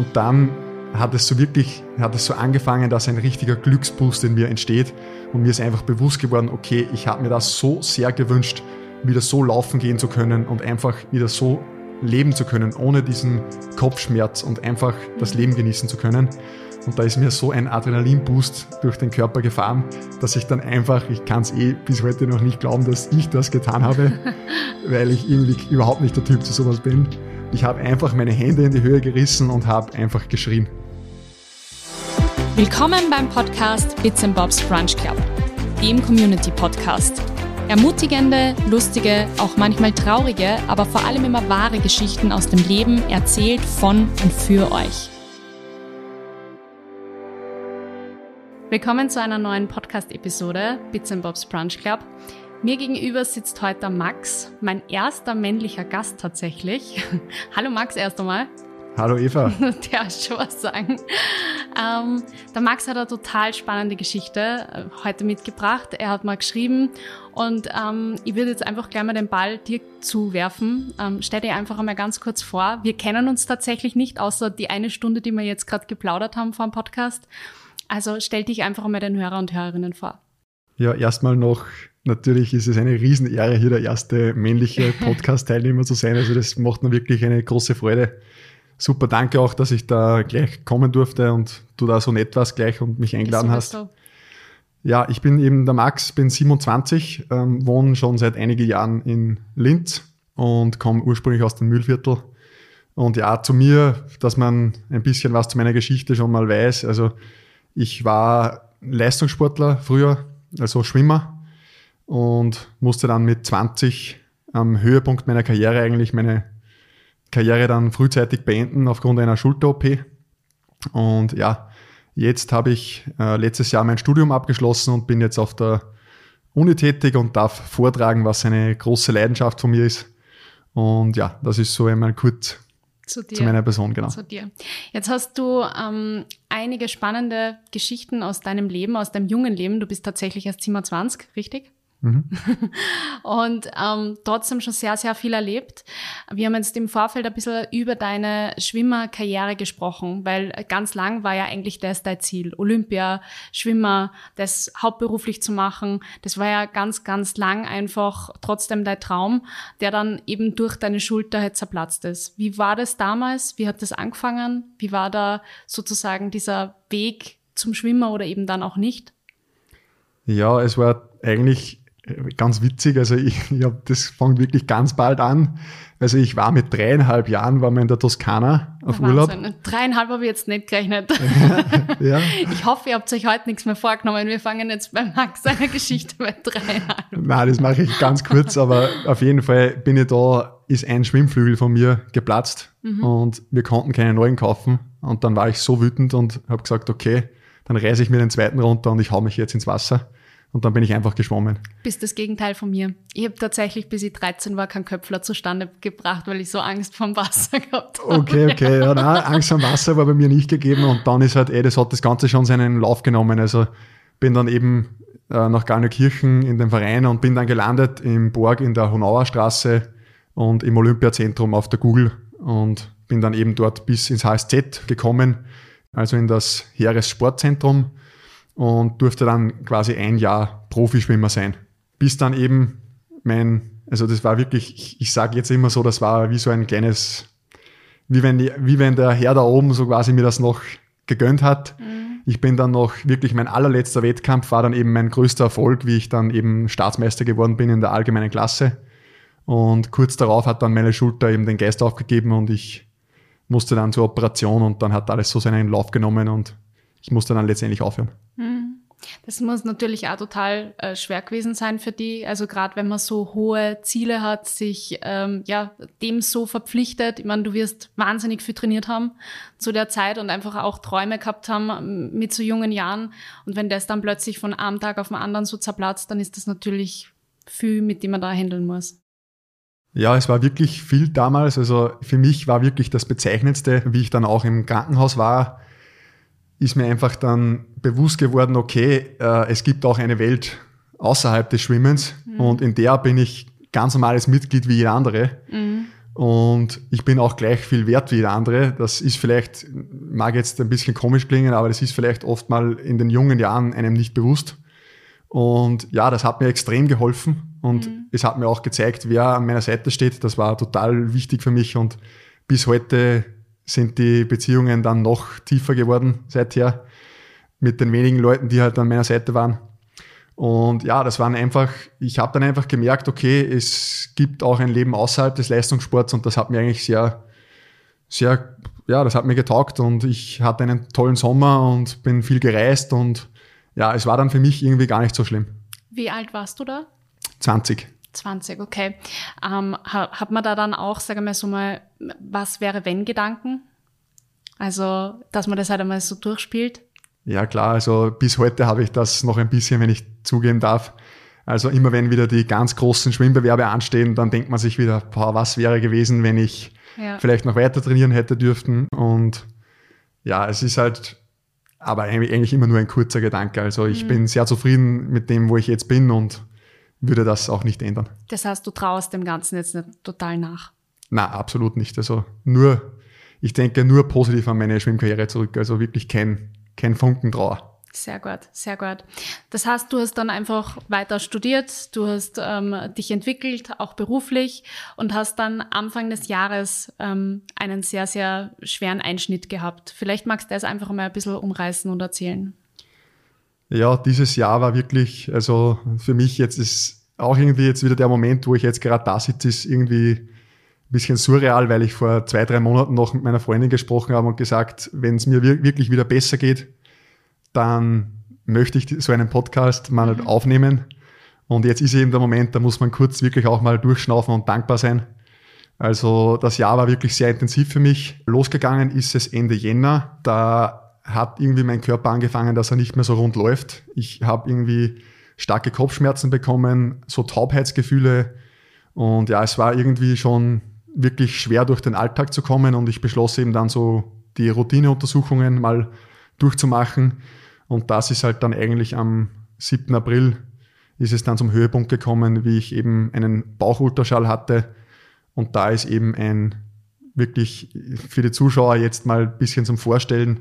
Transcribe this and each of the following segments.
Und dann hat es so wirklich, hat es so angefangen, dass ein richtiger Glücksboost in mir entsteht. Und mir ist einfach bewusst geworden, okay, ich habe mir das so sehr gewünscht, wieder so laufen gehen zu können und einfach wieder so leben zu können, ohne diesen Kopfschmerz und einfach das Leben genießen zu können. Und da ist mir so ein Adrenalinboost durch den Körper gefahren, dass ich dann einfach, ich kann es eh bis heute noch nicht glauben, dass ich das getan habe, weil ich irgendwie überhaupt nicht der Typ zu sowas bin. Ich habe einfach meine Hände in die Höhe gerissen und habe einfach geschrien. Willkommen beim Podcast Bits Bobs Brunch Club, dem Community Podcast. Ermutigende, lustige, auch manchmal traurige, aber vor allem immer wahre Geschichten aus dem Leben erzählt von und für euch. Willkommen zu einer neuen Podcast-Episode Bits Bobs Brunch Club. Mir gegenüber sitzt heute Max, mein erster männlicher Gast tatsächlich. Hallo Max erst einmal. Hallo Eva. Der schon was sagen. Ähm, der Max hat eine total spannende Geschichte äh, heute mitgebracht. Er hat mal geschrieben und ähm, ich würde jetzt einfach gleich mal den Ball dir zuwerfen. Ähm, stell dir einfach einmal ganz kurz vor. Wir kennen uns tatsächlich nicht, außer die eine Stunde, die wir jetzt gerade geplaudert haben vor dem Podcast. Also stell dich einfach einmal den Hörer und Hörerinnen vor. Ja, erstmal noch, natürlich ist es eine Riesenehre, hier der erste männliche Podcast-Teilnehmer zu sein. Also das macht mir wirklich eine große Freude super, danke auch, dass ich da gleich kommen durfte und du da so nett warst gleich und mich eingeladen hast. So. Ja, ich bin eben der Max, bin 27, ähm, wohne schon seit einigen Jahren in Linz und komme ursprünglich aus dem Mühlviertel. Und ja, zu mir, dass man ein bisschen was zu meiner Geschichte schon mal weiß. Also ich war Leistungssportler früher, also Schwimmer und musste dann mit 20 am Höhepunkt meiner Karriere eigentlich meine Karriere dann frühzeitig beenden aufgrund einer Schulter-OP. Und ja, jetzt habe ich äh, letztes Jahr mein Studium abgeschlossen und bin jetzt auf der Uni tätig und darf vortragen, was eine große Leidenschaft von mir ist. Und ja, das ist so einmal kurz zu, dir, zu meiner Person, genau. Zu dir. Jetzt hast du ähm, einige spannende Geschichten aus deinem Leben, aus deinem jungen Leben. Du bist tatsächlich erst 27, richtig? Mhm. und ähm, trotzdem schon sehr, sehr viel erlebt. Wir haben jetzt im Vorfeld ein bisschen über deine Schwimmerkarriere gesprochen, weil ganz lang war ja eigentlich das dein Ziel. Olympia, Schwimmer, das hauptberuflich zu machen. Das war ja ganz, ganz lang einfach trotzdem dein Traum, der dann eben durch deine Schulter halt zerplatzt ist. Wie war das damals? Wie hat das angefangen? Wie war da sozusagen dieser Weg zum Schwimmer oder eben dann auch nicht? Ja, es war eigentlich ganz witzig. Also ich, ich hab, das fängt wirklich ganz bald an. Also ich war mit dreieinhalb Jahren, waren wir in der Toskana auf Wahnsinn. Urlaub. Dreieinhalb habe ich jetzt nicht gerechnet. ja. Ich hoffe, ihr habt euch heute nichts mehr vorgenommen. Wir fangen jetzt bei Max seiner Geschichte bei dreieinhalb. Nein, das mache ich ganz kurz, aber auf jeden Fall bin ich da, ist ein Schwimmflügel von mir geplatzt mhm. und wir konnten keine neuen kaufen. Und dann war ich so wütend und habe gesagt, okay, dann reiße ich mir den zweiten runter und ich hau mich jetzt ins Wasser. Und dann bin ich einfach geschwommen. Bist das Gegenteil von mir. Ich habe tatsächlich, bis ich 13 war, keinen Köpfler zustande gebracht, weil ich so Angst vom Wasser gehabt habe. Okay, okay. Ja, nein, Angst vom Wasser war bei mir nicht gegeben. Und dann ist halt, eh, das hat das Ganze schon seinen Lauf genommen. Also bin dann eben äh, nach Garnenkirchen in den Verein und bin dann gelandet im Borg in der Honauer Straße und im Olympiazentrum auf der Google und bin dann eben dort bis ins HSZ gekommen, also in das Heeressportzentrum und durfte dann quasi ein Jahr Profischwimmer sein. Bis dann eben mein, also das war wirklich, ich, ich sage jetzt immer so, das war wie so ein kleines, wie wenn, die, wie wenn der Herr da oben so quasi mir das noch gegönnt hat. Mhm. Ich bin dann noch wirklich mein allerletzter Wettkampf war dann eben mein größter Erfolg, wie ich dann eben Staatsmeister geworden bin in der allgemeinen Klasse. Und kurz darauf hat dann meine Schulter eben den Geist aufgegeben und ich musste dann zur Operation und dann hat alles so seinen Lauf genommen und ich musste dann letztendlich aufhören. Mhm. Das muss natürlich auch total äh, schwer gewesen sein für die. Also gerade wenn man so hohe Ziele hat, sich ähm, ja dem so verpflichtet. Ich meine, du wirst wahnsinnig viel trainiert haben zu der Zeit und einfach auch Träume gehabt haben ähm, mit so jungen Jahren. Und wenn das dann plötzlich von einem Tag auf den anderen so zerplatzt, dann ist das natürlich viel, mit dem man da handeln muss. Ja, es war wirklich viel damals. Also für mich war wirklich das Bezeichnendste, wie ich dann auch im Krankenhaus war, ist mir einfach dann bewusst geworden, okay, äh, es gibt auch eine Welt außerhalb des Schwimmens mhm. und in der bin ich ganz normales Mitglied wie jeder andere. Mhm. Und ich bin auch gleich viel wert wie der andere. Das ist vielleicht, mag jetzt ein bisschen komisch klingen, aber das ist vielleicht oft mal in den jungen Jahren einem nicht bewusst. Und ja, das hat mir extrem geholfen und mhm. es hat mir auch gezeigt, wer an meiner Seite steht. Das war total wichtig für mich und bis heute sind die Beziehungen dann noch tiefer geworden seither mit den wenigen Leuten, die halt an meiner Seite waren. Und ja, das waren einfach, ich habe dann einfach gemerkt, okay, es gibt auch ein Leben außerhalb des Leistungssports und das hat mir eigentlich sehr, sehr, ja, das hat mir getaugt und ich hatte einen tollen Sommer und bin viel gereist und ja, es war dann für mich irgendwie gar nicht so schlimm. Wie alt warst du da? 20. 20, okay. Ähm, hat man da dann auch, sagen wir so mal, was wäre wenn Gedanken? Also, dass man das halt einmal so durchspielt? Ja, klar. Also bis heute habe ich das noch ein bisschen, wenn ich zugeben darf. Also immer wenn wieder die ganz großen Schwimmbewerbe anstehen, dann denkt man sich wieder, boah, was wäre gewesen, wenn ich ja. vielleicht noch weiter trainieren hätte dürften. Und ja, es ist halt aber eigentlich immer nur ein kurzer Gedanke. Also ich mhm. bin sehr zufrieden mit dem, wo ich jetzt bin und würde das auch nicht ändern. Das heißt, du traust dem Ganzen jetzt nicht total nach? Na, absolut nicht. Also nur, ich denke nur positiv an meine Schwimmkarriere zurück. Also wirklich kein kein Funken Trauer. Sehr gut, sehr gut. Das heißt, du hast dann einfach weiter studiert, du hast ähm, dich entwickelt, auch beruflich und hast dann Anfang des Jahres ähm, einen sehr, sehr schweren Einschnitt gehabt. Vielleicht magst du das einfach mal ein bisschen umreißen und erzählen. Ja, dieses Jahr war wirklich, also für mich jetzt ist auch irgendwie jetzt wieder der Moment, wo ich jetzt gerade da sitze, ist irgendwie ein bisschen surreal, weil ich vor zwei, drei Monaten noch mit meiner Freundin gesprochen habe und gesagt, wenn es mir wirklich wieder besser geht, dann möchte ich so einen Podcast mal mhm. aufnehmen. Und jetzt ist eben der Moment, da muss man kurz wirklich auch mal durchschnaufen und dankbar sein. Also das Jahr war wirklich sehr intensiv für mich. Losgegangen ist es Ende Jänner. Da hat irgendwie mein Körper angefangen, dass er nicht mehr so rund läuft. Ich habe irgendwie starke Kopfschmerzen bekommen, so Taubheitsgefühle. Und ja, es war irgendwie schon wirklich schwer durch den Alltag zu kommen und ich beschloss eben dann so die Routineuntersuchungen mal durchzumachen. Und das ist halt dann eigentlich am 7. April ist es dann zum Höhepunkt gekommen, wie ich eben einen Bauchultraschall hatte. Und da ist eben ein wirklich für die Zuschauer jetzt mal ein bisschen zum Vorstellen,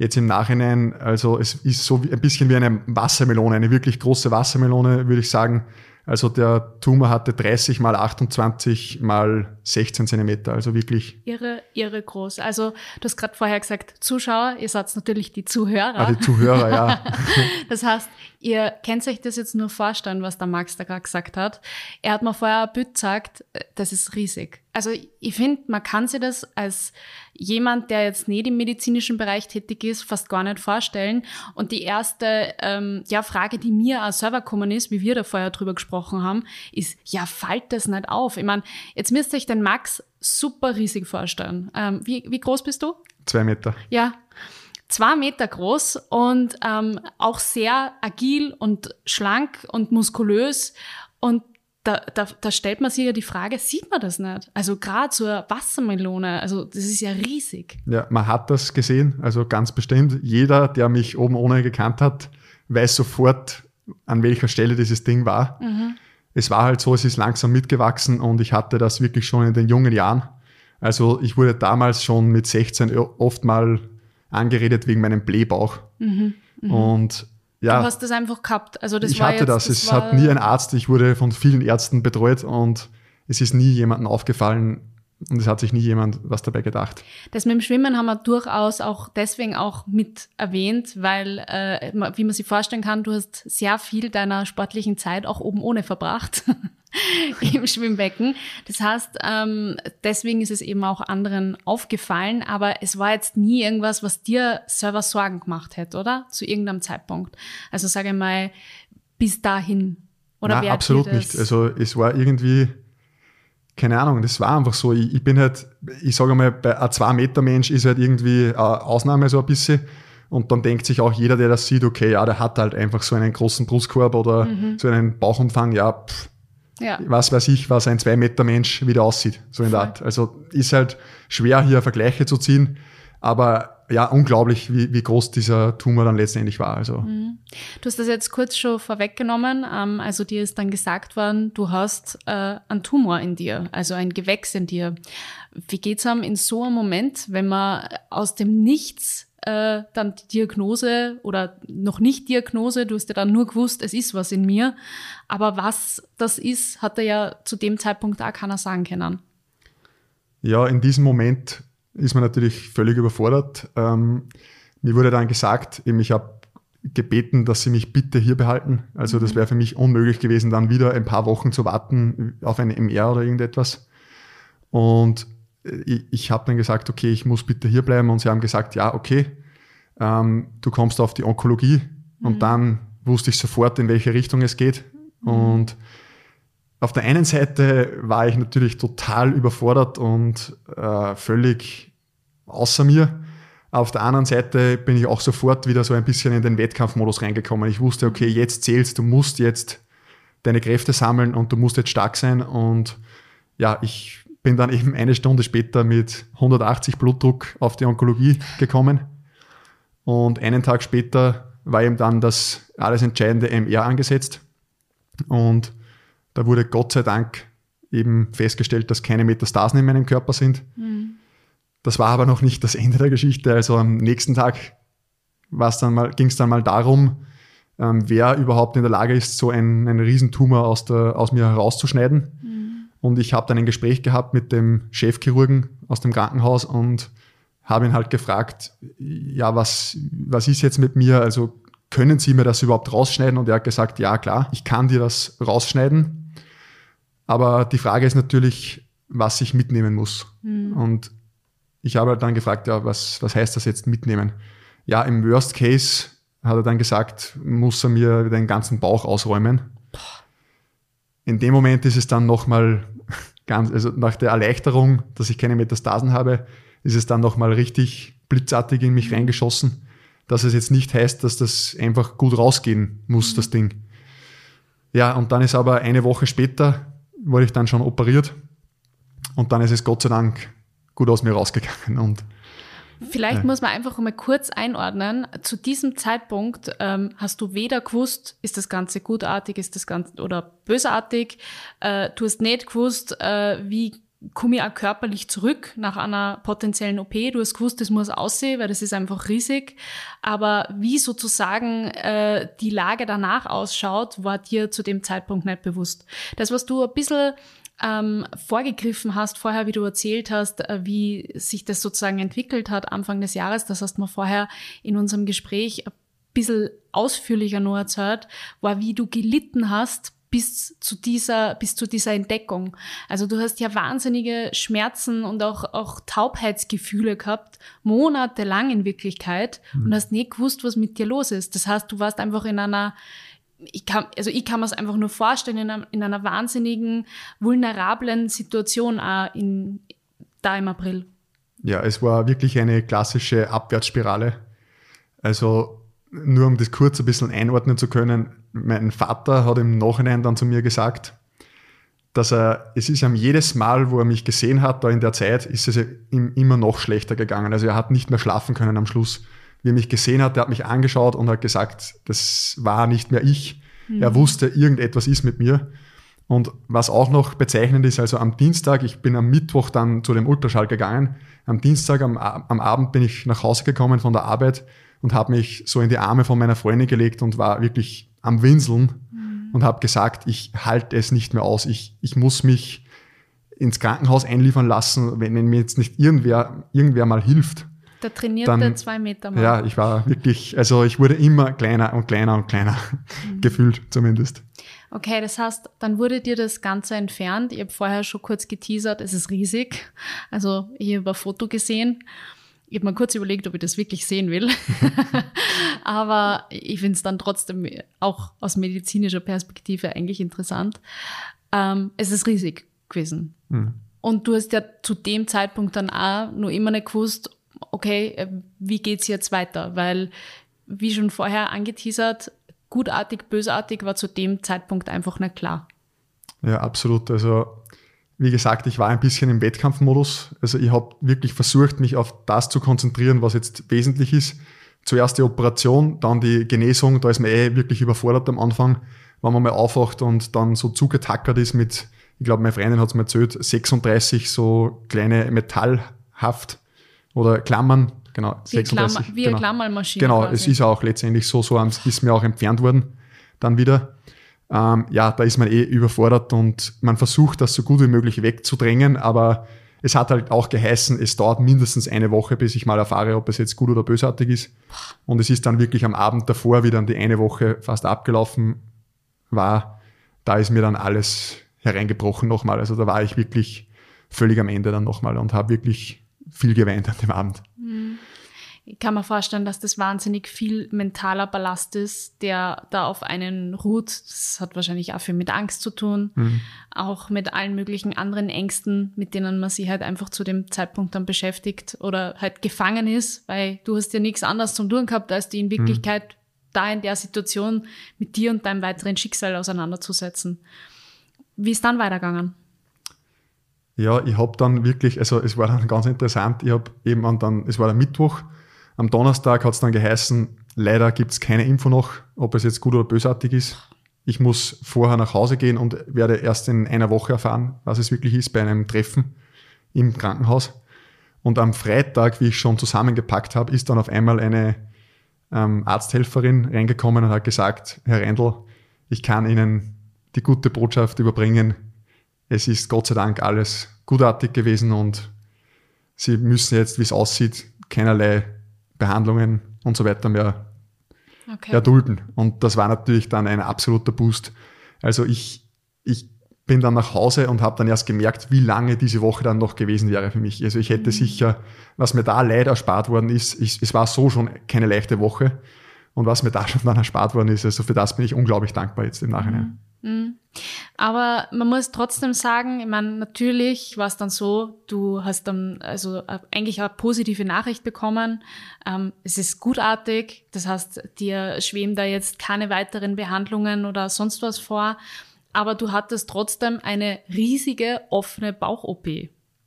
jetzt im Nachhinein, also es ist so ein bisschen wie eine Wassermelone, eine wirklich große Wassermelone, würde ich sagen. Also der Tumor hatte 30 mal 28 mal 16 Zentimeter, also wirklich. Irre, irre groß. Also du hast gerade vorher gesagt, Zuschauer, ihr seid natürlich die Zuhörer. Ah, die Zuhörer, ja. das heißt, ihr könnt euch das jetzt nur vorstellen, was der Max da gerade gesagt hat. Er hat mir vorher ein Bild gesagt, äh, das ist riesig. Also ich finde, man kann sich das als jemand, der jetzt nicht im medizinischen Bereich tätig ist, fast gar nicht vorstellen. Und die erste ähm, ja, Frage, die mir als Server gekommen ist, wie wir da vorher drüber gesprochen haben, ist, ja, fällt das nicht auf? Ich meine, jetzt müsst ihr euch den Max super riesig vorstellen. Ähm, wie, wie groß bist du? Zwei Meter. Ja, zwei Meter groß und ähm, auch sehr agil und schlank und muskulös. Und da, da, da stellt man sich ja die Frage, sieht man das nicht? Also gerade zur Wassermelone, also das ist ja riesig. Ja, man hat das gesehen, also ganz bestimmt. Jeder, der mich oben ohne gekannt hat, weiß sofort, an welcher Stelle dieses Ding war. Mhm. Es war halt so, es ist langsam mitgewachsen und ich hatte das wirklich schon in den jungen Jahren. Also ich wurde damals schon mit 16 oft mal angeredet wegen meinem Blähbauch. Mhm. Mhm. Und ja, du hast das einfach gehabt. Also das ich war hatte jetzt, das. das es hat nie ein Arzt. Ich wurde von vielen Ärzten betreut und es ist nie jemandem aufgefallen und es hat sich nie jemand was dabei gedacht. Das mit dem Schwimmen haben wir durchaus auch deswegen auch mit erwähnt, weil, äh, wie man sich vorstellen kann, du hast sehr viel deiner sportlichen Zeit auch oben ohne verbracht. im Schwimmbecken. Das heißt, ähm, deswegen ist es eben auch anderen aufgefallen, aber es war jetzt nie irgendwas, was dir selber Sorgen gemacht hätte, oder? Zu irgendeinem Zeitpunkt. Also sage ich mal, bis dahin. Oder Nein, absolut nicht. Also es war irgendwie, keine Ahnung, das war einfach so. Ich, ich bin halt, ich sage mal, bei einem 2-Meter-Mensch ist halt irgendwie eine Ausnahme so ein bisschen. Und dann denkt sich auch jeder, der das sieht, okay, ja, der hat halt einfach so einen großen Brustkorb oder mhm. so einen Bauchumfang, ja, pff, ja. was weiß ich, was ein zwei Meter Mensch wieder aussieht, so in der Art. Also ist halt schwer hier Vergleiche zu ziehen, aber ja, unglaublich, wie, wie groß dieser Tumor dann letztendlich war. Also. Mhm. Du hast das jetzt kurz schon vorweggenommen. Ähm, also dir ist dann gesagt worden, du hast äh, einen Tumor in dir, also ein Gewächs in dir. Wie geht's einem in so einem Moment, wenn man aus dem Nichts äh, dann die Diagnose oder noch nicht Diagnose, du hast ja dann nur gewusst, es ist was in mir, aber was das ist, hat er ja zu dem Zeitpunkt auch keiner sagen können. Ja, in diesem Moment ist man natürlich völlig überfordert. Ähm, mir wurde dann gesagt, eben ich habe gebeten, dass sie mich bitte hier behalten. Also das mhm. wäre für mich unmöglich gewesen, dann wieder ein paar Wochen zu warten auf ein MR oder irgendetwas. Und ich, ich habe dann gesagt, okay, ich muss bitte hier bleiben. Und sie haben gesagt, ja, okay, ähm, du kommst auf die Onkologie. Mhm. Und dann wusste ich sofort, in welche Richtung es geht. Mhm. Und auf der einen Seite war ich natürlich total überfordert und äh, völlig außer mir. Auf der anderen Seite bin ich auch sofort wieder so ein bisschen in den Wettkampfmodus reingekommen. Ich wusste, okay, jetzt zählst, du musst jetzt deine Kräfte sammeln und du musst jetzt stark sein. Und ja, ich bin dann eben eine Stunde später mit 180 Blutdruck auf die Onkologie gekommen. Und einen Tag später war eben dann das alles entscheidende MR angesetzt. Und da wurde Gott sei Dank eben festgestellt, dass keine Metastasen in meinem Körper sind. Mhm. Das war aber noch nicht das Ende der Geschichte. Also am nächsten Tag ging es dann mal darum, ähm, wer überhaupt in der Lage ist, so einen, einen Riesentumor aus, der, aus mir herauszuschneiden. Mhm. Und ich habe dann ein Gespräch gehabt mit dem Chefchirurgen aus dem Krankenhaus und habe ihn halt gefragt, ja, was, was ist jetzt mit mir? Also können Sie mir das überhaupt rausschneiden? Und er hat gesagt, ja, klar, ich kann dir das rausschneiden. Aber die Frage ist natürlich, was ich mitnehmen muss. Mhm. Und ich habe halt dann gefragt, ja, was, was heißt das jetzt mitnehmen? Ja, im Worst Case hat er dann gesagt, muss er mir den ganzen Bauch ausräumen. In dem Moment ist es dann nochmal ganz, also nach der Erleichterung, dass ich keine Metastasen habe, ist es dann nochmal richtig blitzartig in mich mhm. reingeschossen, dass es jetzt nicht heißt, dass das einfach gut rausgehen muss, mhm. das Ding. Ja, und dann ist aber eine Woche später wurde ich dann schon operiert und dann ist es Gott sei Dank gut aus mir rausgegangen und Vielleicht ja. muss man einfach mal kurz einordnen. Zu diesem Zeitpunkt ähm, hast du weder gewusst, ist das Ganze gutartig, ist das Ganze oder bösartig. Äh, du hast nicht gewusst, äh, wie komme ich auch körperlich zurück nach einer potenziellen OP. Du hast gewusst, das muss aussehen, weil das ist einfach riesig. Aber wie sozusagen äh, die Lage danach ausschaut, war dir zu dem Zeitpunkt nicht bewusst. Das, was du ein bisschen ähm, vorgegriffen hast, vorher, wie du erzählt hast, äh, wie sich das sozusagen entwickelt hat Anfang des Jahres, das hast du mir vorher in unserem Gespräch ein bisschen ausführlicher nur erzählt, war, wie du gelitten hast bis zu dieser, bis zu dieser Entdeckung. Also du hast ja wahnsinnige Schmerzen und auch, auch Taubheitsgefühle gehabt, monatelang in Wirklichkeit mhm. und hast nicht gewusst, was mit dir los ist. Das heißt, du warst einfach in einer, ich kann, also ich kann mir es einfach nur vorstellen, in einer, in einer wahnsinnigen, vulnerablen Situation auch in, da im April. Ja, es war wirklich eine klassische Abwärtsspirale. Also nur um das kurz ein bisschen einordnen zu können, mein Vater hat im Nachhinein dann zu mir gesagt, dass er, es ist ihm jedes Mal, wo er mich gesehen hat, da in der Zeit, ist es ihm immer noch schlechter gegangen. Also er hat nicht mehr schlafen können am Schluss. Wie er mich gesehen hat, er hat mich angeschaut und hat gesagt, das war nicht mehr ich. Mhm. Er wusste, irgendetwas ist mit mir. Und was auch noch bezeichnend ist, also am Dienstag, ich bin am Mittwoch dann zu dem Ultraschall gegangen. Am Dienstag am, am Abend bin ich nach Hause gekommen von der Arbeit und habe mich so in die Arme von meiner Freundin gelegt und war wirklich am Winseln mhm. und habe gesagt, ich halte es nicht mehr aus. Ich, ich muss mich ins Krankenhaus einliefern lassen, wenn, mir jetzt nicht irgendwer, irgendwer mal hilft. Der trainierte dann, zwei Meter mal. Ja, ich war wirklich, also ich wurde immer kleiner und kleiner und kleiner, mhm. gefühlt zumindest. Okay, das heißt, dann wurde dir das Ganze entfernt. Ich habe vorher schon kurz geteasert, es ist riesig. Also ich habe ein Foto gesehen. Ich habe mal kurz überlegt, ob ich das wirklich sehen will. Aber ich finde es dann trotzdem auch aus medizinischer Perspektive eigentlich interessant. Ähm, es ist riesig gewesen. Mhm. Und du hast ja zu dem Zeitpunkt dann auch nur immer nicht gewusst, okay, äh, wie geht's jetzt weiter? Weil, wie schon vorher angeteasert, gutartig, bösartig war zu dem Zeitpunkt einfach nicht klar. Ja, absolut. Also wie gesagt, ich war ein bisschen im Wettkampfmodus. Also ich habe wirklich versucht, mich auf das zu konzentrieren, was jetzt wesentlich ist. Zuerst die Operation, dann die Genesung. Da ist man eh wirklich überfordert am Anfang, wenn man mal aufwacht und dann so zugetackert ist mit, ich glaube, meine Freundin hat es mir erzählt, 36 so kleine Metallhaft oder Klammern. Genau, wie 36. Klammer, wie genau. eine Klammermaschine. Genau, quasi. es ist auch letztendlich so, so ist mir auch entfernt worden dann wieder ähm, ja, da ist man eh überfordert und man versucht, das so gut wie möglich wegzudrängen, aber es hat halt auch geheißen, es dauert mindestens eine Woche, bis ich mal erfahre, ob es jetzt gut oder bösartig ist. Und es ist dann wirklich am Abend davor, wie dann die eine Woche fast abgelaufen war, da ist mir dann alles hereingebrochen nochmal. Also da war ich wirklich völlig am Ende dann nochmal und habe wirklich viel geweint an dem Abend. Mhm ich kann mir vorstellen, dass das wahnsinnig viel mentaler Ballast ist, der da auf einen ruht. Das hat wahrscheinlich auch viel mit Angst zu tun, mhm. auch mit allen möglichen anderen Ängsten, mit denen man sich halt einfach zu dem Zeitpunkt dann beschäftigt oder halt gefangen ist, weil du hast ja nichts anderes zum tun gehabt, als die in Wirklichkeit mhm. da in der Situation mit dir und deinem weiteren Schicksal auseinanderzusetzen. Wie ist dann weitergegangen? Ja, ich habe dann wirklich, also es war dann ganz interessant, ich habe eben dann, es war der Mittwoch, am Donnerstag hat es dann geheißen, leider gibt es keine Info noch, ob es jetzt gut oder bösartig ist. Ich muss vorher nach Hause gehen und werde erst in einer Woche erfahren, was es wirklich ist, bei einem Treffen im Krankenhaus. Und am Freitag, wie ich schon zusammengepackt habe, ist dann auf einmal eine ähm, Arzthelferin reingekommen und hat gesagt, Herr Reindl, ich kann Ihnen die gute Botschaft überbringen. Es ist Gott sei Dank alles gutartig gewesen und Sie müssen jetzt, wie es aussieht, keinerlei Behandlungen und so weiter mehr okay. erdulden. Und das war natürlich dann ein absoluter Boost. Also ich, ich bin dann nach Hause und habe dann erst gemerkt, wie lange diese Woche dann noch gewesen wäre für mich. Also ich hätte mhm. sicher, was mir da leider erspart worden ist, ich, es war so schon keine leichte Woche. Und was mir da schon dann erspart worden ist, also für das bin ich unglaublich dankbar jetzt im Nachhinein. Mhm. Mhm. Aber man muss trotzdem sagen, ich meine, natürlich war es dann so, du hast dann also äh, eigentlich eine positive Nachricht bekommen. Ähm, es ist gutartig, das heißt, dir schweben da jetzt keine weiteren Behandlungen oder sonst was vor. Aber du hattest trotzdem eine riesige offene Bauch-OP.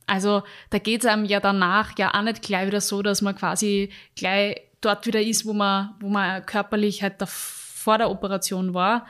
Also da geht es einem ja danach ja auch nicht gleich wieder so, dass man quasi gleich dort wieder ist, wo man, wo man körperlich halt da vor der Operation war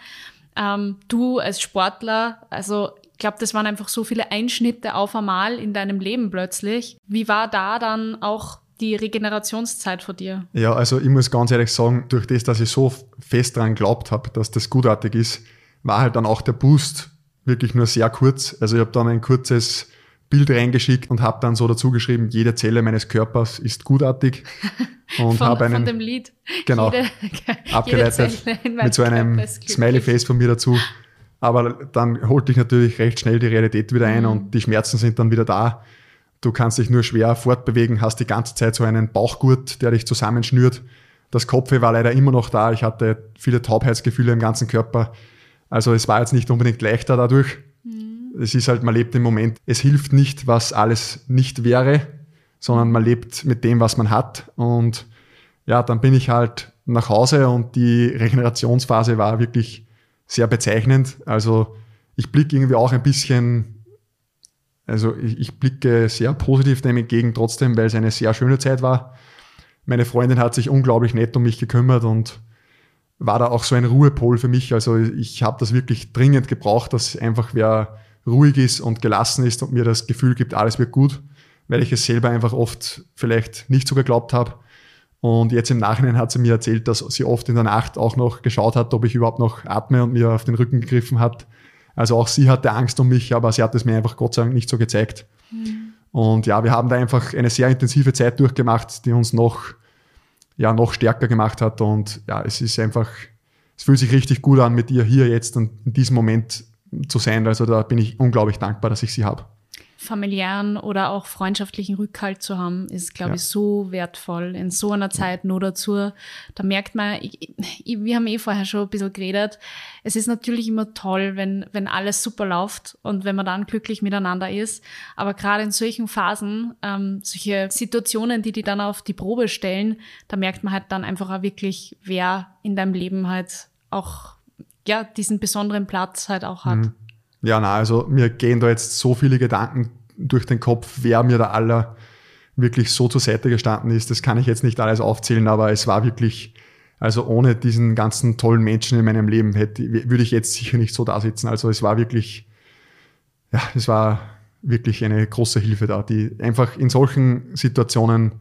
ähm, du als Sportler, also ich glaube, das waren einfach so viele Einschnitte auf einmal in deinem Leben plötzlich. Wie war da dann auch die Regenerationszeit von dir? Ja, also ich muss ganz ehrlich sagen, durch das, dass ich so fest daran geglaubt habe, dass das gutartig ist, war halt dann auch der Boost wirklich nur sehr kurz. Also ich habe dann ein kurzes Bild reingeschickt und habe dann so dazu geschrieben, jede Zelle meines Körpers ist gutartig. Und habe einen, von dem Lied. Genau, jede, abgeleitet mit so einem Smiley-Face von mir dazu. Aber dann holt dich natürlich recht schnell die Realität wieder ein mhm. und die Schmerzen sind dann wieder da. Du kannst dich nur schwer fortbewegen, hast die ganze Zeit so einen Bauchgurt, der dich zusammenschnürt. Das Kopfweh war leider immer noch da. Ich hatte viele Taubheitsgefühle im ganzen Körper. Also es war jetzt nicht unbedingt leichter dadurch. Es ist halt, man lebt im Moment. Es hilft nicht, was alles nicht wäre sondern man lebt mit dem, was man hat. Und ja, dann bin ich halt nach Hause und die Regenerationsphase war wirklich sehr bezeichnend. Also ich blicke irgendwie auch ein bisschen, also ich, ich blicke sehr positiv dem entgegen trotzdem, weil es eine sehr schöne Zeit war. Meine Freundin hat sich unglaublich nett um mich gekümmert und war da auch so ein Ruhepol für mich. Also ich habe das wirklich dringend gebraucht, dass einfach wer ruhig ist und gelassen ist und mir das Gefühl gibt, alles wird gut weil ich es selber einfach oft vielleicht nicht so geglaubt habe. Und jetzt im Nachhinein hat sie mir erzählt, dass sie oft in der Nacht auch noch geschaut hat, ob ich überhaupt noch atme und mir auf den Rücken gegriffen hat. Also auch sie hatte Angst um mich, aber sie hat es mir einfach Gott sei Dank nicht so gezeigt. Mhm. Und ja, wir haben da einfach eine sehr intensive Zeit durchgemacht, die uns noch, ja, noch stärker gemacht hat. Und ja, es ist einfach, es fühlt sich richtig gut an, mit ihr hier jetzt und in diesem Moment zu sein. Also da bin ich unglaublich dankbar, dass ich sie habe familiären oder auch freundschaftlichen Rückhalt zu haben, ist, glaube ja. ich, so wertvoll in so einer Zeit nur dazu. Da merkt man, ich, ich, wir haben eh vorher schon ein bisschen geredet, es ist natürlich immer toll, wenn, wenn alles super läuft und wenn man dann glücklich miteinander ist. Aber gerade in solchen Phasen, ähm, solche Situationen, die die dann auf die Probe stellen, da merkt man halt dann einfach auch wirklich, wer in deinem Leben halt auch ja, diesen besonderen Platz halt auch hat. Mhm. Ja, na, also mir gehen da jetzt so viele Gedanken durch den Kopf, wer mir da aller wirklich so zur Seite gestanden ist. Das kann ich jetzt nicht alles aufzählen, aber es war wirklich, also ohne diesen ganzen tollen Menschen in meinem Leben hätte, würde ich jetzt sicher nicht so da sitzen. Also es war wirklich, ja, es war wirklich eine große Hilfe da, die einfach in solchen Situationen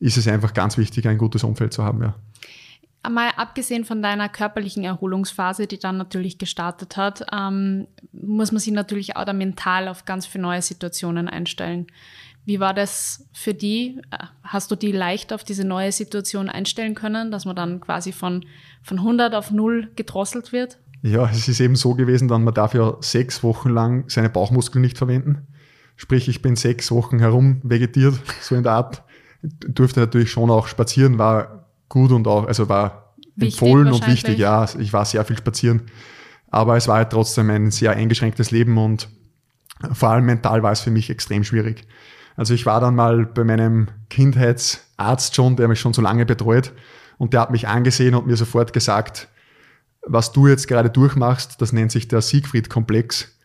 ist es einfach ganz wichtig, ein gutes Umfeld zu haben, ja. Mal abgesehen von deiner körperlichen Erholungsphase, die dann natürlich gestartet hat, ähm, muss man sich natürlich auch da mental auf ganz viele neue Situationen einstellen. Wie war das für die? Hast du die leicht auf diese neue Situation einstellen können, dass man dann quasi von, von 100 auf 0 gedrosselt wird? Ja, es ist eben so gewesen, dann man darf ja sechs Wochen lang seine Bauchmuskeln nicht verwenden. Sprich, ich bin sechs Wochen herum vegetiert, so in der Art. Durfte natürlich schon auch spazieren, war gut und auch, also war wichtig empfohlen und wichtig, ja. Ich war sehr viel spazieren. Aber es war halt trotzdem ein sehr eingeschränktes Leben und vor allem mental war es für mich extrem schwierig. Also ich war dann mal bei meinem Kindheitsarzt schon, der mich schon so lange betreut und der hat mich angesehen und mir sofort gesagt, was du jetzt gerade durchmachst, das nennt sich der Siegfried-Komplex.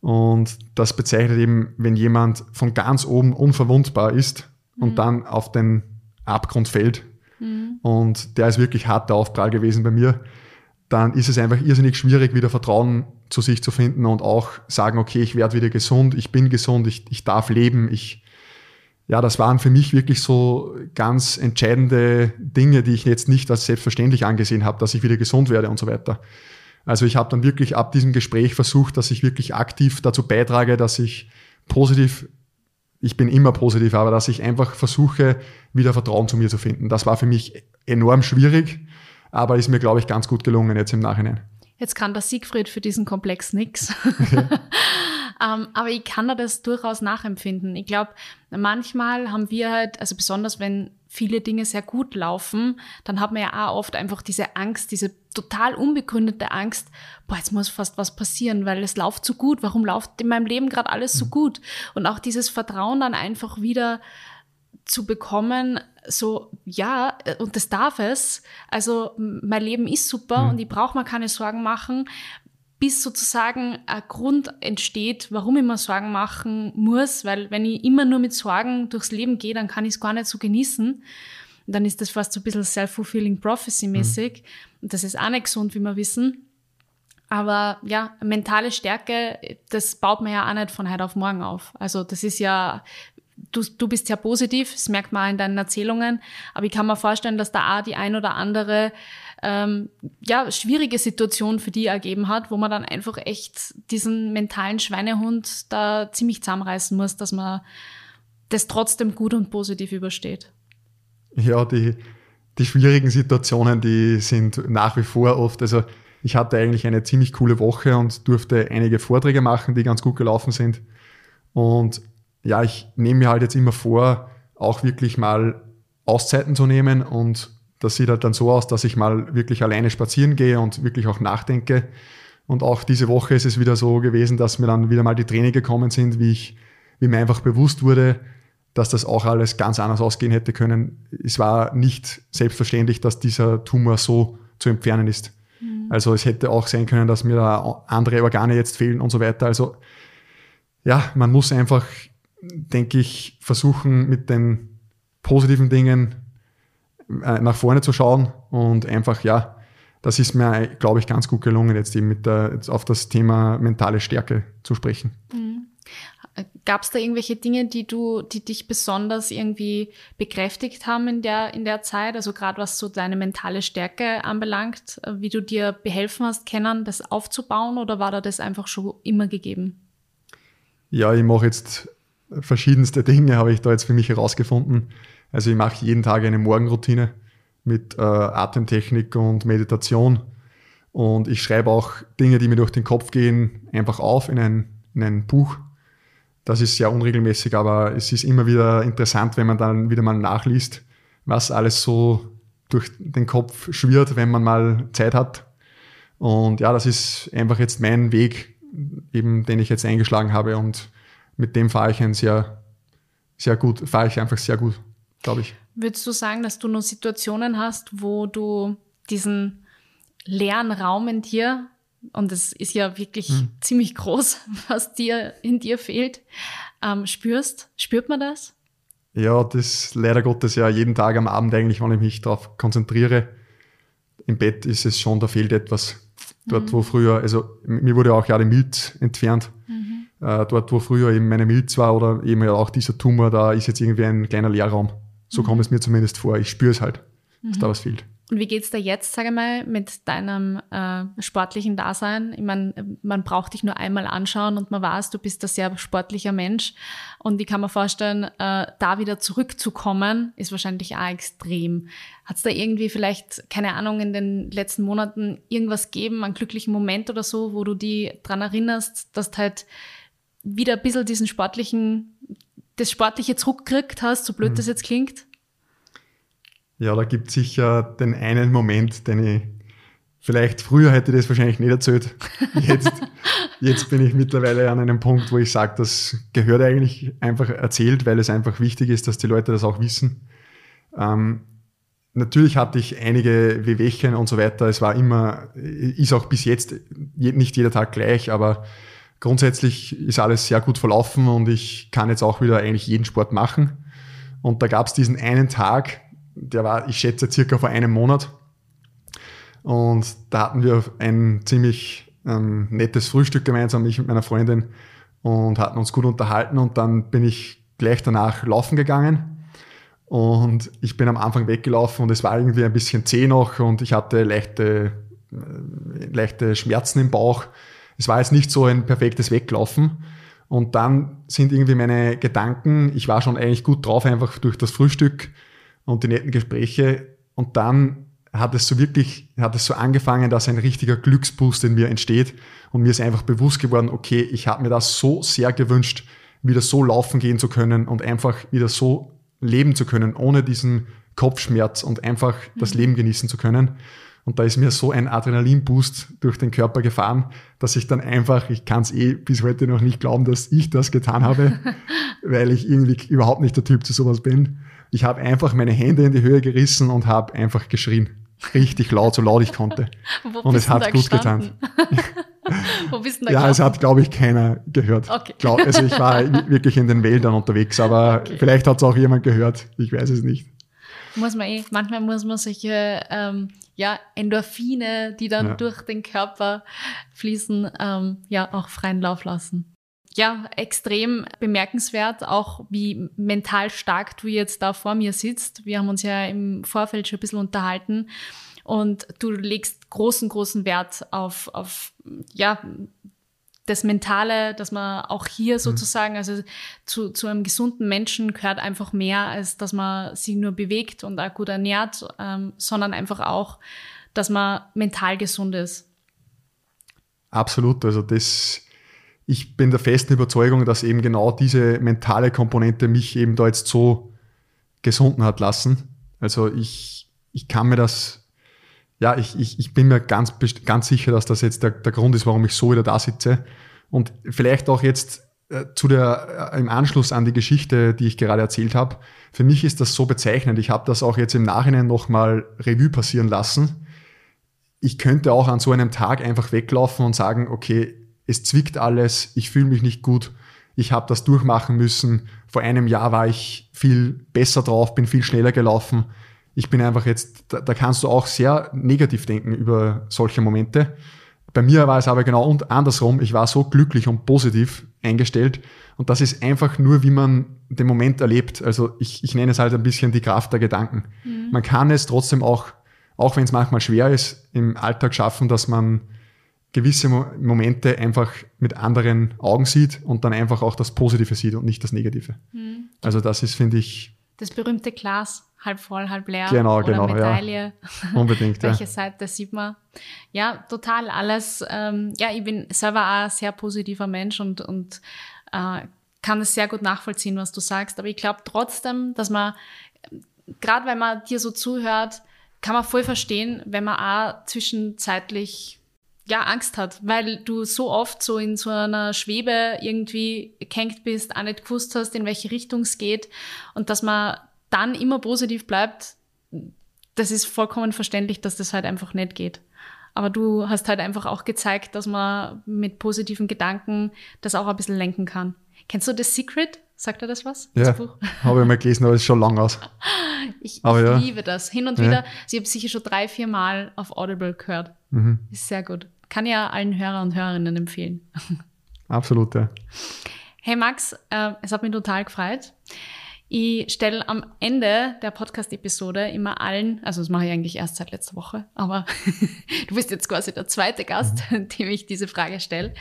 Und das bezeichnet eben, wenn jemand von ganz oben unverwundbar ist mhm. und dann auf den Abgrund fällt. Mhm. Und der ist wirklich harter Aufprall gewesen bei mir. Dann ist es einfach irrsinnig schwierig, wieder Vertrauen zu sich zu finden und auch sagen, okay, ich werde wieder gesund, ich bin gesund, ich, ich darf leben, ich, ja, das waren für mich wirklich so ganz entscheidende Dinge, die ich jetzt nicht als selbstverständlich angesehen habe, dass ich wieder gesund werde und so weiter. Also ich habe dann wirklich ab diesem Gespräch versucht, dass ich wirklich aktiv dazu beitrage, dass ich positiv, ich bin immer positiv, aber dass ich einfach versuche, wieder Vertrauen zu mir zu finden. Das war für mich enorm schwierig, aber ist mir, glaube ich, ganz gut gelungen jetzt im Nachhinein. Jetzt kann der Siegfried für diesen Komplex nichts. Ähm, aber ich kann da das durchaus nachempfinden. Ich glaube, manchmal haben wir halt, also besonders wenn viele Dinge sehr gut laufen, dann hat man ja auch oft einfach diese Angst, diese total unbegründete Angst, boah, jetzt muss fast was passieren, weil es läuft so gut. Warum läuft in meinem Leben gerade alles so mhm. gut? Und auch dieses Vertrauen dann einfach wieder zu bekommen, so, ja, und das darf es. Also, mein Leben ist super mhm. und ich brauche mir keine Sorgen machen, bis sozusagen ein Grund entsteht, warum ich mir Sorgen machen muss, weil wenn ich immer nur mit Sorgen durchs Leben gehe, dann kann ich es gar nicht so genießen. Und dann ist das fast so ein bisschen self-fulfilling prophecy-mäßig. Mhm. Und das ist auch nicht gesund, wie wir wissen. Aber ja, mentale Stärke, das baut man ja auch nicht von heute auf morgen auf. Also das ist ja, du, du bist ja positiv, das merkt man auch in deinen Erzählungen. Aber ich kann mir vorstellen, dass da auch die ein oder andere ähm, ja, schwierige Situation für die ergeben hat, wo man dann einfach echt diesen mentalen Schweinehund da ziemlich zusammenreißen muss, dass man das trotzdem gut und positiv übersteht. Ja, die, die schwierigen Situationen, die sind nach wie vor oft, also ich hatte eigentlich eine ziemlich coole Woche und durfte einige Vorträge machen, die ganz gut gelaufen sind. Und ja, ich nehme mir halt jetzt immer vor, auch wirklich mal Auszeiten zu nehmen und das sieht halt dann so aus, dass ich mal wirklich alleine spazieren gehe und wirklich auch nachdenke. Und auch diese Woche ist es wieder so gewesen, dass mir dann wieder mal die Tränen gekommen sind, wie ich, wie mir einfach bewusst wurde, dass das auch alles ganz anders ausgehen hätte können. Es war nicht selbstverständlich, dass dieser Tumor so zu entfernen ist. Mhm. Also es hätte auch sein können, dass mir da andere Organe jetzt fehlen und so weiter. Also ja, man muss einfach, denke ich, versuchen mit den positiven Dingen äh, nach vorne zu schauen und einfach, ja, das ist mir, glaube ich, ganz gut gelungen, jetzt eben mit der, jetzt auf das Thema mentale Stärke zu sprechen. Mhm. Gab es da irgendwelche Dinge, die du, die dich besonders irgendwie bekräftigt haben in der, in der Zeit? Also gerade was so deine mentale Stärke anbelangt, äh, wie du dir behelfen hast, kennen, das aufzubauen oder war da das einfach schon immer gegeben? Ja, ich mache jetzt verschiedenste Dinge, habe ich da jetzt für mich herausgefunden. Also ich mache jeden Tag eine Morgenroutine mit äh, Atemtechnik und Meditation. Und ich schreibe auch Dinge, die mir durch den Kopf gehen, einfach auf in ein, in ein Buch. Das ist sehr unregelmäßig, aber es ist immer wieder interessant, wenn man dann wieder mal nachliest, was alles so durch den Kopf schwirrt, wenn man mal Zeit hat. Und ja, das ist einfach jetzt mein Weg, eben den ich jetzt eingeschlagen habe und mit dem fahre ich ein sehr, sehr gut, fahre ich einfach sehr gut glaube ich. Würdest du sagen, dass du nur Situationen hast, wo du diesen leeren Raum in dir und es ist ja wirklich hm. ziemlich groß, was dir in dir fehlt, ähm, spürst. Spürt man das? Ja, das leider Gottes ja jeden Tag am Abend eigentlich, wenn ich mich darauf konzentriere. Im Bett ist es schon, da fehlt etwas. Dort, mhm. wo früher, also mir wurde auch ja die Milz entfernt. Mhm. Äh, dort, wo früher eben meine Milz war oder eben ja auch dieser Tumor, da ist jetzt irgendwie ein kleiner Leerraum. So mhm. kommt es mir zumindest vor. Ich spüre es halt, dass mhm. da was fehlt. Und wie geht's dir jetzt, sage ich mal, mit deinem äh, sportlichen Dasein? Ich meine, man braucht dich nur einmal anschauen und man weiß, du bist ein sehr sportlicher Mensch. Und ich kann mir vorstellen, äh, da wieder zurückzukommen, ist wahrscheinlich auch extrem. Hat's da irgendwie vielleicht, keine Ahnung, in den letzten Monaten irgendwas geben, einen glücklichen Moment oder so, wo du die dran erinnerst, dass du halt wieder ein bisschen diesen sportlichen, das Sportliche zurückgekriegt hast, so blöd mhm. das jetzt klingt? Ja, da gibt es sicher den einen Moment, den ich vielleicht früher hätte ich das wahrscheinlich nicht erzählt. Jetzt, jetzt bin ich mittlerweile an einem Punkt, wo ich sage, das gehört eigentlich einfach erzählt, weil es einfach wichtig ist, dass die Leute das auch wissen. Ähm, natürlich hatte ich einige Wehwehchen und so weiter. Es war immer, ist auch bis jetzt nicht jeder Tag gleich, aber grundsätzlich ist alles sehr gut verlaufen und ich kann jetzt auch wieder eigentlich jeden Sport machen. Und da gab es diesen einen Tag, der war, ich schätze, circa vor einem Monat. Und da hatten wir ein ziemlich ähm, nettes Frühstück gemeinsam, ich mit meiner Freundin, und hatten uns gut unterhalten. Und dann bin ich gleich danach laufen gegangen. Und ich bin am Anfang weggelaufen und es war irgendwie ein bisschen zäh noch und ich hatte leichte, äh, leichte Schmerzen im Bauch. Es war jetzt nicht so ein perfektes Weglaufen. Und dann sind irgendwie meine Gedanken, ich war schon eigentlich gut drauf, einfach durch das Frühstück und die netten Gespräche. Und dann hat es so wirklich, hat es so angefangen, dass ein richtiger Glücksboost in mir entsteht. Und mir ist einfach bewusst geworden, okay, ich habe mir das so sehr gewünscht, wieder so laufen gehen zu können und einfach wieder so leben zu können, ohne diesen Kopfschmerz und einfach das mhm. Leben genießen zu können. Und da ist mir so ein Adrenalinboost durch den Körper gefahren, dass ich dann einfach, ich kann es eh bis heute noch nicht glauben, dass ich das getan habe, weil ich irgendwie überhaupt nicht der Typ zu sowas bin. Ich habe einfach meine Hände in die Höhe gerissen und habe einfach geschrien. Richtig laut, so laut ich konnte. Wo und es hat gut getan. Wo bist du da Ja, gelaufen? es hat, glaube ich, keiner gehört. Okay. Also ich war wirklich in den Wäldern unterwegs, aber okay. vielleicht hat es auch jemand gehört. Ich weiß es nicht. Muss man eh, manchmal muss man solche ähm, ja, Endorphine, die dann ja. durch den Körper fließen, ähm, ja, auch freien Lauf lassen ja, extrem bemerkenswert, auch wie mental stark du jetzt da vor mir sitzt. Wir haben uns ja im Vorfeld schon ein bisschen unterhalten und du legst großen, großen Wert auf, auf ja, das Mentale, dass man auch hier mhm. sozusagen, also zu, zu einem gesunden Menschen gehört einfach mehr, als dass man sich nur bewegt und auch gut ernährt, ähm, sondern einfach auch, dass man mental gesund ist. Absolut, also das ich bin der festen Überzeugung, dass eben genau diese mentale Komponente mich eben da jetzt so gesunden hat lassen. Also ich, ich kann mir das, ja, ich, ich, ich bin mir ganz, ganz sicher, dass das jetzt der, der Grund ist, warum ich so wieder da sitze. Und vielleicht auch jetzt äh, zu der, äh, im Anschluss an die Geschichte, die ich gerade erzählt habe. Für mich ist das so bezeichnend. Ich habe das auch jetzt im Nachhinein nochmal Revue passieren lassen. Ich könnte auch an so einem Tag einfach weglaufen und sagen, okay, es zwickt alles, ich fühle mich nicht gut, ich habe das durchmachen müssen. Vor einem Jahr war ich viel besser drauf, bin viel schneller gelaufen. Ich bin einfach jetzt, da, da kannst du auch sehr negativ denken über solche Momente. Bei mir war es aber genau und andersrum. Ich war so glücklich und positiv eingestellt. Und das ist einfach nur, wie man den Moment erlebt. Also ich, ich nenne es halt ein bisschen die Kraft der Gedanken. Mhm. Man kann es trotzdem auch, auch wenn es manchmal schwer ist, im Alltag schaffen, dass man gewisse Momente einfach mit anderen Augen sieht und dann einfach auch das Positive sieht und nicht das Negative. Mhm. Also das ist, finde ich. Das berühmte Glas, halb voll, halb leer. Genau, oder genau. Medaille. Ja. Unbedingt. Welche ja. Seite sieht man? Ja, total alles. Ähm, ja, ich bin selber auch ein sehr positiver Mensch und, und äh, kann es sehr gut nachvollziehen, was du sagst. Aber ich glaube trotzdem, dass man, gerade wenn man dir so zuhört, kann man voll verstehen, wenn man auch zwischenzeitlich ja, Angst hat, weil du so oft so in so einer Schwebe irgendwie gehängt bist, auch nicht gewusst hast, in welche Richtung es geht und dass man dann immer positiv bleibt, das ist vollkommen verständlich, dass das halt einfach nicht geht. aber du hast halt einfach auch gezeigt, dass man mit positiven Gedanken das auch ein bisschen lenken kann. Kennst du The Secret? Sagt er das was? Ja, habe ich mal gelesen, aber es ist schon lang aus. Ich, aber ich ja. liebe das. Hin und ja. wieder, ich habe sicher schon drei, vier Mal auf Audible gehört. Mhm. Ist sehr gut. Kann ja allen Hörer und Hörerinnen empfehlen. Absolut, ja. Hey Max, äh, es hat mich total gefreut. Ich stelle am Ende der Podcast-Episode immer allen, also das mache ich eigentlich erst seit letzter Woche, aber du bist jetzt quasi der zweite Gast, mhm. dem ich diese Frage stelle.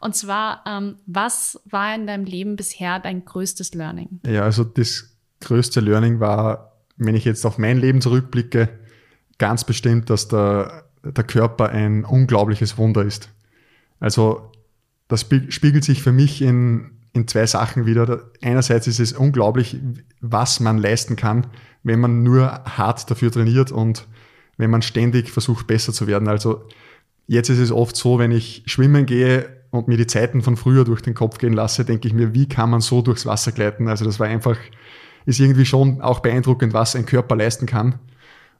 Und zwar, ähm, was war in deinem Leben bisher dein größtes Learning? Ja, also das größte Learning war, wenn ich jetzt auf mein Leben zurückblicke, ganz bestimmt, dass der, der Körper ein unglaubliches Wunder ist. Also das spiegelt sich für mich in in zwei Sachen wieder. Einerseits ist es unglaublich, was man leisten kann, wenn man nur hart dafür trainiert und wenn man ständig versucht, besser zu werden. Also jetzt ist es oft so, wenn ich schwimmen gehe und mir die Zeiten von früher durch den Kopf gehen lasse, denke ich mir, wie kann man so durchs Wasser gleiten? Also das war einfach, ist irgendwie schon auch beeindruckend, was ein Körper leisten kann.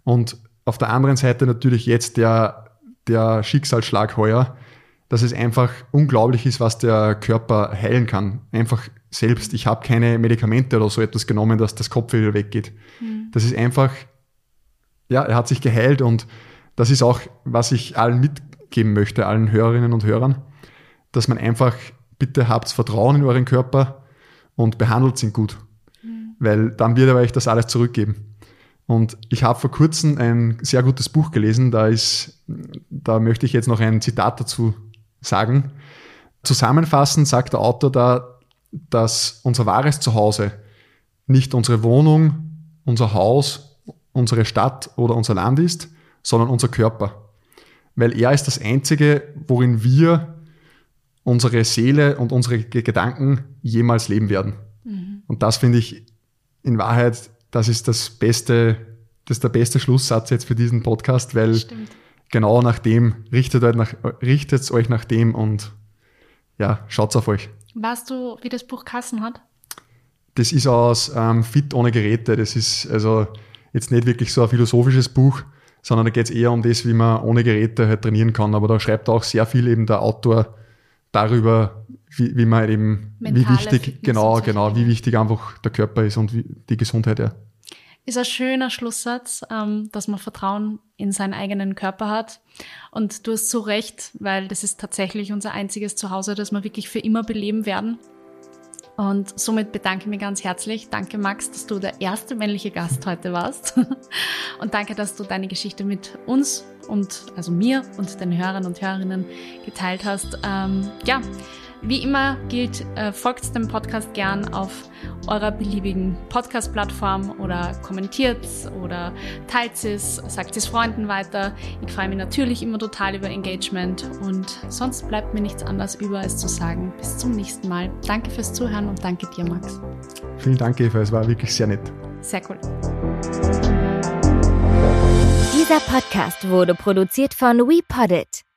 Und auf der anderen Seite natürlich jetzt der, der Schicksalsschlag heuer, dass es einfach unglaublich ist, was der Körper heilen kann. Einfach selbst. Ich habe keine Medikamente oder so etwas genommen, dass das Kopf wieder weggeht. Mhm. Das ist einfach, ja, er hat sich geheilt und das ist auch, was ich allen mitgeben möchte, allen Hörerinnen und Hörern, dass man einfach, bitte habt Vertrauen in euren Körper und behandelt ihn gut. Mhm. Weil dann wird er euch das alles zurückgeben. Und ich habe vor kurzem ein sehr gutes Buch gelesen, da ist, da möchte ich jetzt noch ein Zitat dazu sagen. Zusammenfassend sagt der Autor da, dass unser wahres Zuhause nicht unsere Wohnung, unser Haus, unsere Stadt oder unser Land ist, sondern unser Körper. Weil er ist das Einzige, worin wir unsere Seele und unsere Gedanken jemals leben werden. Mhm. Und das finde ich in Wahrheit, das ist das beste, das ist der beste Schlusssatz jetzt für diesen Podcast, weil Stimmt genau nach dem, richtet euch nach, richtet euch nach dem und ja, schaut auf euch. Weißt du, wie das Buch Kassen hat? Das ist aus ähm, Fit ohne Geräte. Das ist also jetzt nicht wirklich so ein philosophisches Buch, sondern da geht es eher um das, wie man ohne Geräte halt trainieren kann. Aber da schreibt auch sehr viel eben der Autor darüber, wie, wie man eben, Mentale wie wichtig, Fitness genau, genau, wie wichtig einfach der Körper ist und wie, die Gesundheit ja ist ein schöner Schlusssatz, ähm, dass man Vertrauen in seinen eigenen Körper hat. Und du hast so recht, weil das ist tatsächlich unser einziges Zuhause, das wir wirklich für immer beleben werden. Und somit bedanke ich mich ganz herzlich. Danke, Max, dass du der erste männliche Gast heute warst. Und danke, dass du deine Geschichte mit uns und also mir und den Hörern und Hörerinnen geteilt hast. Ähm, ja, wie immer gilt, äh, folgt dem Podcast gern auf eurer beliebigen Podcast-Plattform oder kommentiert oder teilt es, sagt es Freunden weiter. Ich freue mich natürlich immer total über Engagement und sonst bleibt mir nichts anderes über, als zu sagen, bis zum nächsten Mal. Danke fürs Zuhören und danke dir, Max. Vielen Dank, Eva, es war wirklich sehr nett. Sehr cool. Dieser Podcast wurde produziert von WePoddit.